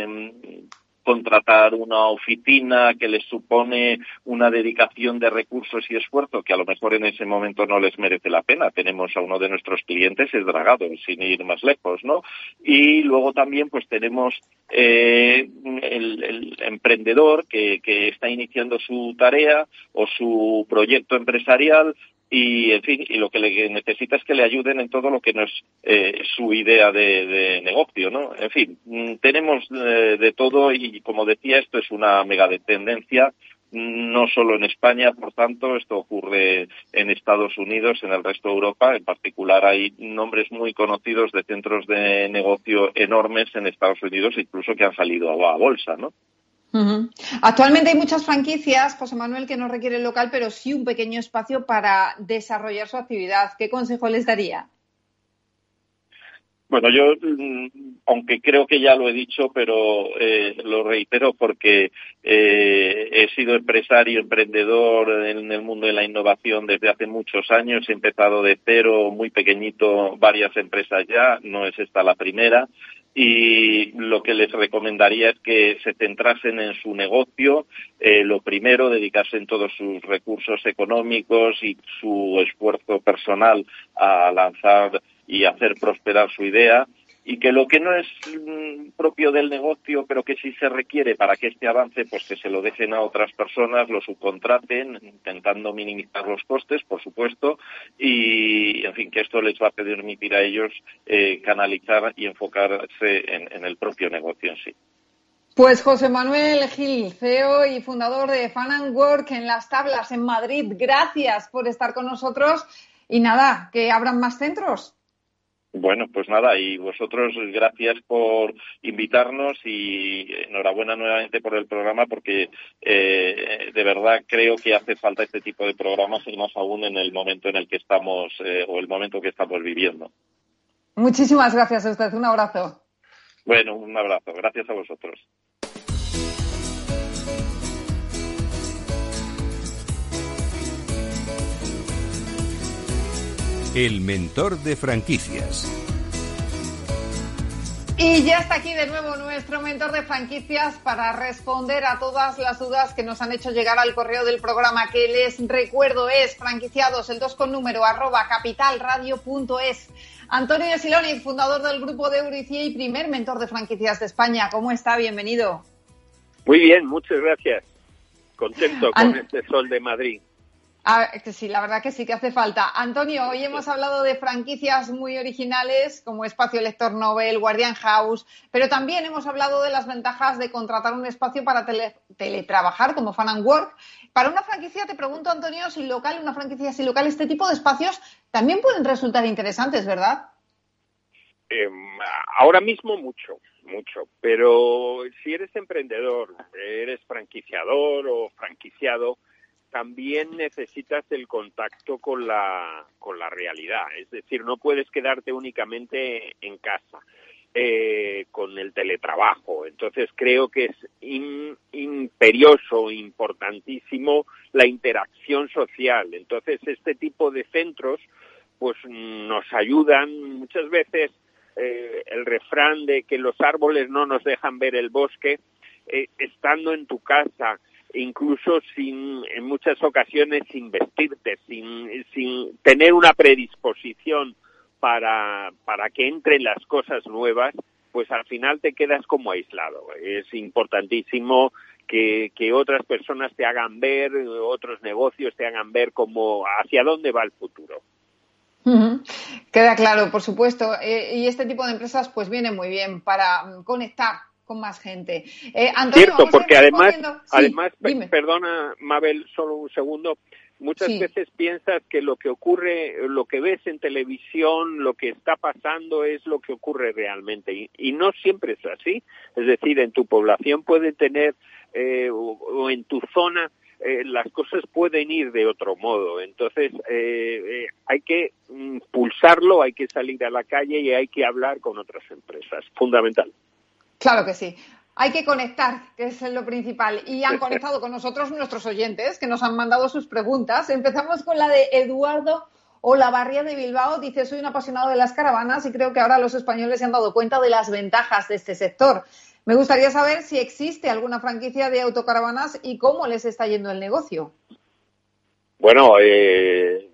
eh, contratar una oficina que les supone una dedicación de recursos y esfuerzo que a lo mejor en ese momento no les merece la pena. Tenemos a uno de nuestros clientes, es Dragado, sin ir más lejos, ¿no? Y luego también pues tenemos eh, el, emprendedor que, que está iniciando su tarea o su proyecto empresarial y en fin y lo que le necesita es que le ayuden en todo lo que no es eh, su idea de, negocio no en fin mm, tenemos eh, de todo y como decía esto es una mega tendencia no solo en España, por tanto, esto ocurre en Estados Unidos, en el resto de Europa, en particular hay nombres muy conocidos de centros de negocio enormes en Estados Unidos, incluso que han salido a bolsa, ¿no? Actualmente hay muchas franquicias, José Manuel, que no requieren local, pero sí un pequeño espacio para desarrollar su actividad. ¿Qué consejo les daría? Bueno, yo, mm, aunque creo que ya lo he dicho, pero eh, lo reitero porque eh, he sido empresario, emprendedor en el mundo de la innovación desde hace muchos años. He empezado de cero, muy pequeñito, varias empresas ya. No es esta la primera y lo que les recomendaría es que se centrasen en su negocio, eh, lo primero, dedicarse en todos sus recursos económicos y su esfuerzo personal a lanzar y hacer prosperar su idea y que lo que no es mm, propio del negocio, pero que sí se requiere para que este avance, pues que se lo dejen a otras personas, lo subcontraten, intentando minimizar los costes, por supuesto, y, en fin, que esto les va a permitir a ellos eh, canalizar y enfocarse en, en el propio negocio en sí. Pues José Manuel Gil, CEO y fundador de Fan and Work en las tablas en Madrid, gracias por estar con nosotros y nada, que abran más centros. Bueno, pues nada, y vosotros gracias por invitarnos y enhorabuena nuevamente por el programa porque eh, de verdad creo que hace falta este tipo de programas y más aún en el momento en el que estamos eh, o el momento que estamos viviendo. Muchísimas gracias a usted, un abrazo. Bueno, un abrazo, gracias a vosotros. El mentor de franquicias. Y ya está aquí de nuevo nuestro mentor de franquicias para responder a todas las dudas que nos han hecho llegar al correo del programa, que les recuerdo es franquiciados, el 2 con número, arroba capitalradio.es. Antonio Siloni, fundador del grupo de Euricie y primer mentor de franquicias de España. ¿Cómo está? Bienvenido. Muy bien, muchas gracias. Contento con este sol de Madrid. Ah, sí, la verdad que sí que hace falta. Antonio, hoy hemos hablado de franquicias muy originales como Espacio Lector Nobel, Guardian House, pero también hemos hablado de las ventajas de contratar un espacio para teletrabajar como Fan and Work. Para una franquicia, te pregunto, Antonio, si local, una franquicia si local, este tipo de espacios también pueden resultar interesantes, ¿verdad? Em, ahora mismo mucho, mucho. Pero si eres emprendedor, eres franquiciador o franquiciado, también necesitas el contacto con la, con la realidad. Es decir, no puedes quedarte únicamente en casa. Eh, con el teletrabajo. Entonces creo que es imperioso, importantísimo la interacción social. Entonces este tipo de centros pues nos ayudan muchas veces eh, el refrán de que los árboles no nos dejan ver el bosque, eh, estando en tu casa, incluso sin, en muchas ocasiones sin vestirte, sin, sin tener una predisposición para, para que entren las cosas nuevas, pues al final te quedas como aislado. Es importantísimo que, que otras personas te hagan ver, otros negocios te hagan ver como hacia dónde va el futuro. Queda claro, por supuesto. Eh, y este tipo de empresas pues viene muy bien para conectar con más gente. Eh, Cierto, porque además, además perdona Mabel, solo un segundo, muchas veces piensas que lo que ocurre, lo que ves en televisión, lo que está pasando es lo que ocurre realmente y, no siempre es así. Es decir, en tu población puede tener eh, o, en tu zona eh, las cosas pueden ir de otro modo. Entonces, eh, hay que impulsarlo, hay que salir a la calle y hay que hablar con otras empresas. Fundamental. Claro que sí. Hay que conectar, que es lo principal. Y han conectado con nosotros nuestros oyentes que nos han mandado sus preguntas. Empezamos con la de Eduardo Olavarría de Bilbao. Dice, soy un apasionado de las caravanas y creo que ahora los españoles se han dado cuenta de las ventajas de este sector. Me gustaría saber si existe alguna franquicia de autocaravanas y cómo les está yendo el negocio. Bueno, eh,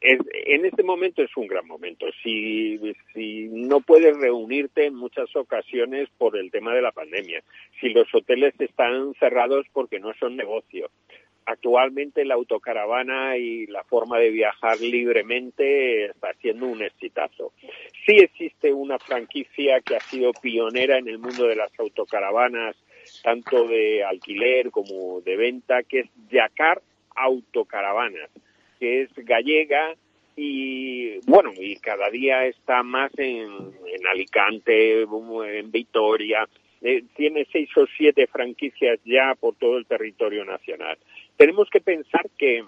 en este momento es un gran momento. Si, si no puedes reunirte en muchas ocasiones por el tema de la pandemia, si los hoteles están cerrados porque no son negocio, actualmente la autocaravana y la forma de viajar libremente está siendo un exitazo. Sí existe una franquicia que ha sido pionera en el mundo de las autocaravanas, tanto de alquiler como de venta, que es Yacar Autocaravanas que es gallega y bueno, y cada día está más en, en Alicante, en Vitoria, eh, tiene seis o siete franquicias ya por todo el territorio nacional. Tenemos que pensar que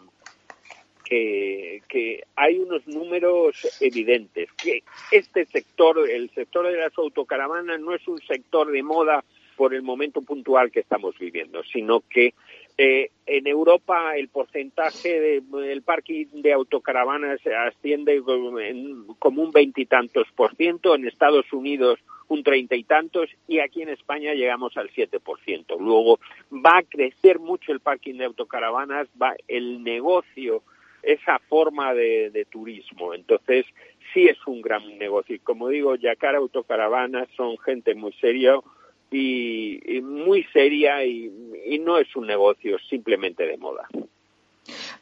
que, que hay unos números evidentes, que este sector, el sector de las autocaravanas, no es un sector de moda por el momento puntual que estamos viviendo, sino que eh, en Europa el porcentaje del parking de autocaravanas asciende como un veintitantos por ciento, en Estados Unidos un treinta y tantos y aquí en España llegamos al siete por ciento. Luego va a crecer mucho el parking de autocaravanas, va el negocio, esa forma de, turismo. Entonces sí es un gran negocio. Y como digo, Yacar Autocaravanas son gente muy seria y, muy seria y, no es un negocio simplemente de moda.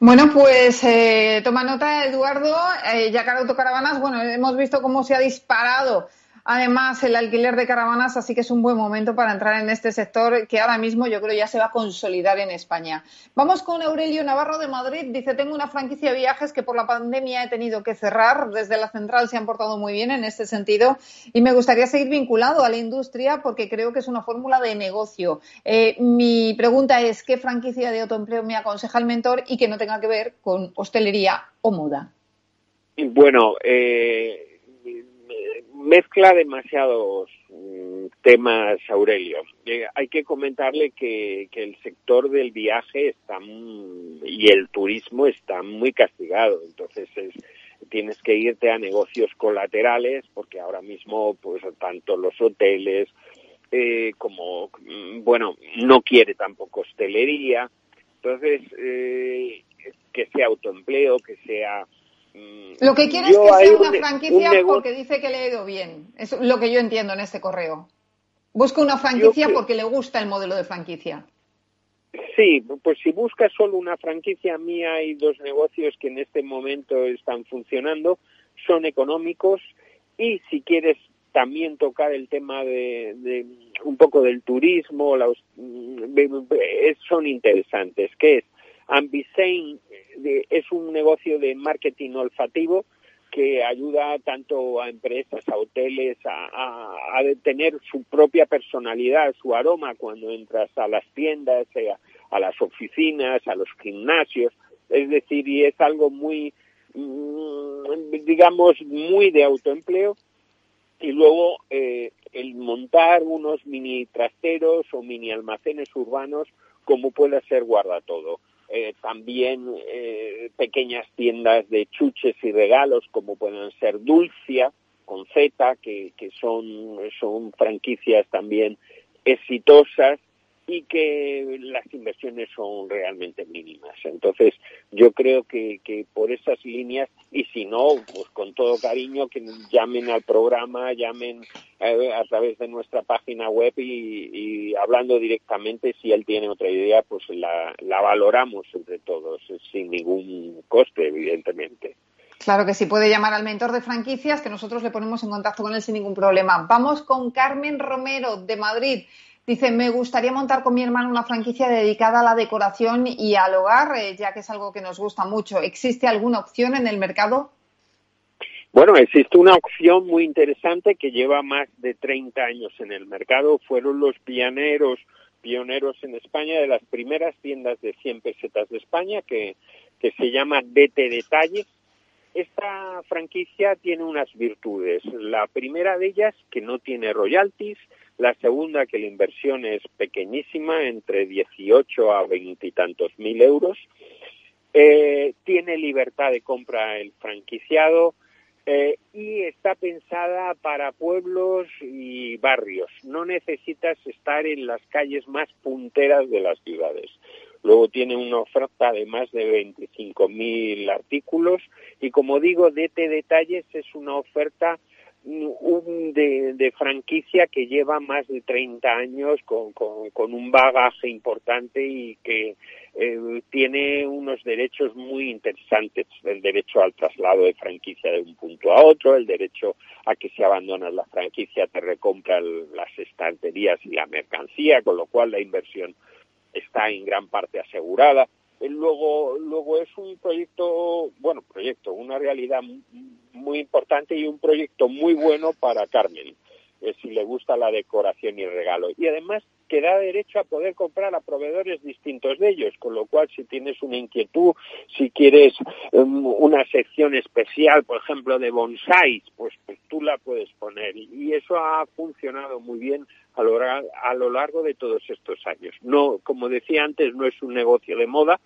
Bueno, pues eh, toma nota, Eduardo. Eh, Yacar Autocaravanas, bueno, hemos visto cómo se ha disparado Además, el alquiler de caravanas, así que es un buen momento para entrar en este sector que ahora mismo yo creo ya se va a consolidar en España. Vamos con Aurelio Navarro de Madrid. Dice, tengo una franquicia de viajes que por la pandemia he tenido que cerrar. Desde la central se han portado muy bien en este sentido y me gustaría seguir vinculado a la industria porque creo que es una fórmula de negocio. Eh, mi pregunta es, ¿qué franquicia de autoempleo me aconseja el mentor y que no tenga que ver con hostelería o moda? Bueno, eh mezcla demasiados mm, temas, Aurelio. Eh, hay que comentarle que, el sector del viaje está y el turismo está muy castigado. Entonces tienes que irte a negocios colaterales porque ahora mismo, pues tanto los hoteles eh, como, mm, bueno, no quiere tampoco hostelería. Entonces, eh, que sea autoempleo, que sea lo que quiere es que sea una franquicia porque dice que le ha ido bien. Es lo que yo entiendo en este correo. Busca una franquicia porque le gusta el modelo de franquicia. Sí, pues si buscas solo una franquicia, mía hay dos negocios que en este momento están funcionando, son económicos y si quieres también tocar el tema de, un poco del turismo, mm, son interesantes, que es Ambisein es un negocio de marketing olfativo que ayuda tanto a empresas, a hoteles, a, tener su propia personalidad, su aroma cuando entras a las tiendas, eh, a, las oficinas, a los gimnasios. Es decir, y es algo muy, mm, digamos, muy de autoempleo. Y luego eh, el montar unos mini trasteros o mini almacenes urbanos como pueda ser guarda todo. Eh, también eh, pequeñas tiendas de chuches y regalos como pueden ser Dulcia con Z, que, que son, son franquicias también exitosas y que las inversiones son realmente mínimas. Entonces, yo creo que, que por esas líneas, y si no, pues con todo cariño, que llamen al programa, llamen eh, a través de nuestra página web y, hablando directamente, si él tiene otra idea, pues la, la valoramos entre todos, sin ningún coste, evidentemente. Claro que sí, puede llamar al mentor de franquicias, que nosotros le ponemos en contacto con él sin ningún problema. Vamos con Carmen Romero, de Madrid. Dice, me gustaría montar con mi hermano una franquicia dedicada a la decoración y al hogar, eh, ya que es algo que nos gusta mucho. ¿Existe alguna opción en el mercado? Bueno, existe una opción muy interesante que lleva más de 30 años en el mercado. Fueron los pioneros, pioneros en España de las primeras tiendas de 100 pesetas de España, que, que se llama DT Detalles. Esta franquicia tiene unas virtudes. La primera de ellas, que no tiene royalties, la segunda, que la inversión es pequeñísima, entre 18 a 20 y tantos mil euros. Eh, tiene libertad de compra el franquiciado eh, y está pensada para pueblos y barrios. No necesitas estar en las calles más punteras de las ciudades. Luego tiene una oferta de más de 25.000 artículos y como digo, DT Detalles es una oferta un de, franquicia que lleva más de 30 años con, con, un bagaje importante y que eh, tiene unos derechos muy interesantes, el derecho al traslado de franquicia de un punto a otro, el derecho a que si abandonas la franquicia te recompran las estanterías y la mercancía, con lo cual la inversión está en gran parte asegurada. Luego, luego es un proyecto, bueno, proyecto, una realidad muy importante y un proyecto muy bueno para Carmen. eh, si le gusta la decoración y el regalo. Y además que da derecho a poder comprar a proveedores distintos de ellos, con lo cual si tienes una inquietud, si quieres um, una sección especial, por ejemplo, de bonsáis, pues, pues tú la puedes poner. Y eso ha funcionado muy bien a lo, a lo largo de todos estos años. No, como decía antes, no es un negocio de moda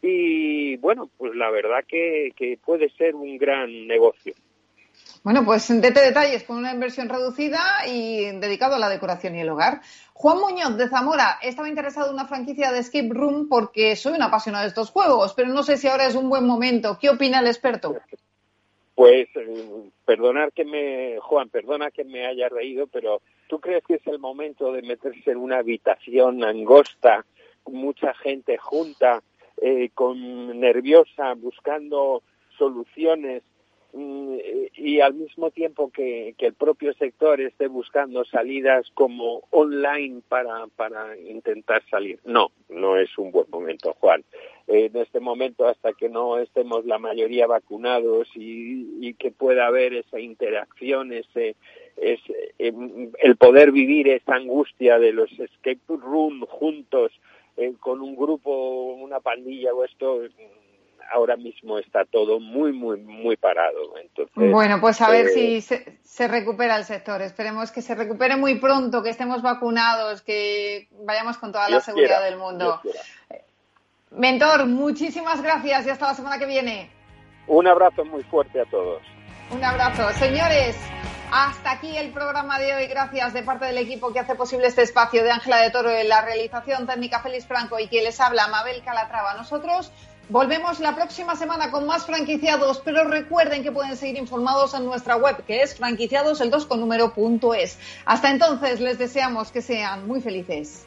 y bueno, pues la verdad que, que puede ser un gran negocio. Bueno, pues dete detalles con una inversión reducida y dedicado a la decoración y el hogar. Juan Muñoz de Zamora estaba interesado en una franquicia de Escape Room porque soy un apasionado de estos juegos, pero no sé si ahora es un buen momento. ¿Qué opina el experto? Pues eh, perdonar que me, Juan, perdona que me haya reído, pero ¿tú crees que es el momento de meterse en una habitación angosta, mucha gente junta, eh, con nerviosa, buscando soluciones y al mismo tiempo que, el propio sector esté buscando salidas como online para, para intentar salir. No, no es un buen momento, Juan. En este momento, hasta que no estemos la mayoría vacunados y, que pueda haber esa interacción, ese, em, el poder vivir esa angustia de los escape room juntos, eh, con un grupo, una pandilla o esto, ahora mismo está todo muy, muy, muy parado. Entonces, bueno, pues a ver eh, si se, recupera el sector. Esperemos que se recupere muy pronto, que estemos vacunados, que vayamos con toda la seguridad del mundo. Mentor, muchísimas gracias y hasta la semana que viene. Un abrazo muy fuerte a todos. Un abrazo. Señores, hasta aquí el programa de hoy. Gracias de parte del equipo que hace posible este espacio de Ángela de Toro en la realización técnica Félix Franco y que les habla Mabel Calatrava. Nosotros Volvemos la próxima semana con más franquiciados, pero recuerden que pueden seguir informados en nuestra web, que es franquiciadosel2 con número punto es. Hasta entonces, les deseamos que sean muy felices.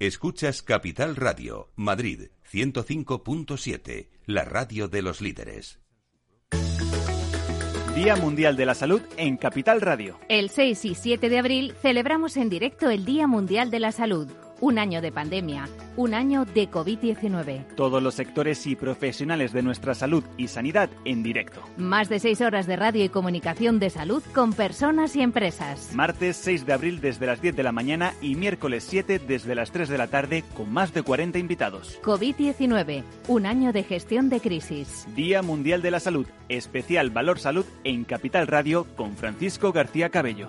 Escuchas Capital Radio, Madrid 105.7, la radio de los líderes. Día Mundial de la Salud en Capital Radio. El 6 y 7 de abril celebramos en directo el Día Mundial de la Salud un año de pandemia, un año de COVID-19. Todos los sectores y profesionales de nuestra salud y sanidad en directo. Más de seis horas de radio y comunicación de salud con personas y empresas. Martes 6 de abril desde las 10 de la mañana y miércoles 7 desde las 3 de la tarde con más de 40 invitados. COVID-19, un año de gestión de crisis. Día Mundial de la Salud, especial Valor Salud en Capital Radio con Francisco García Cabello.